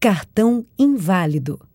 Cartão inválido.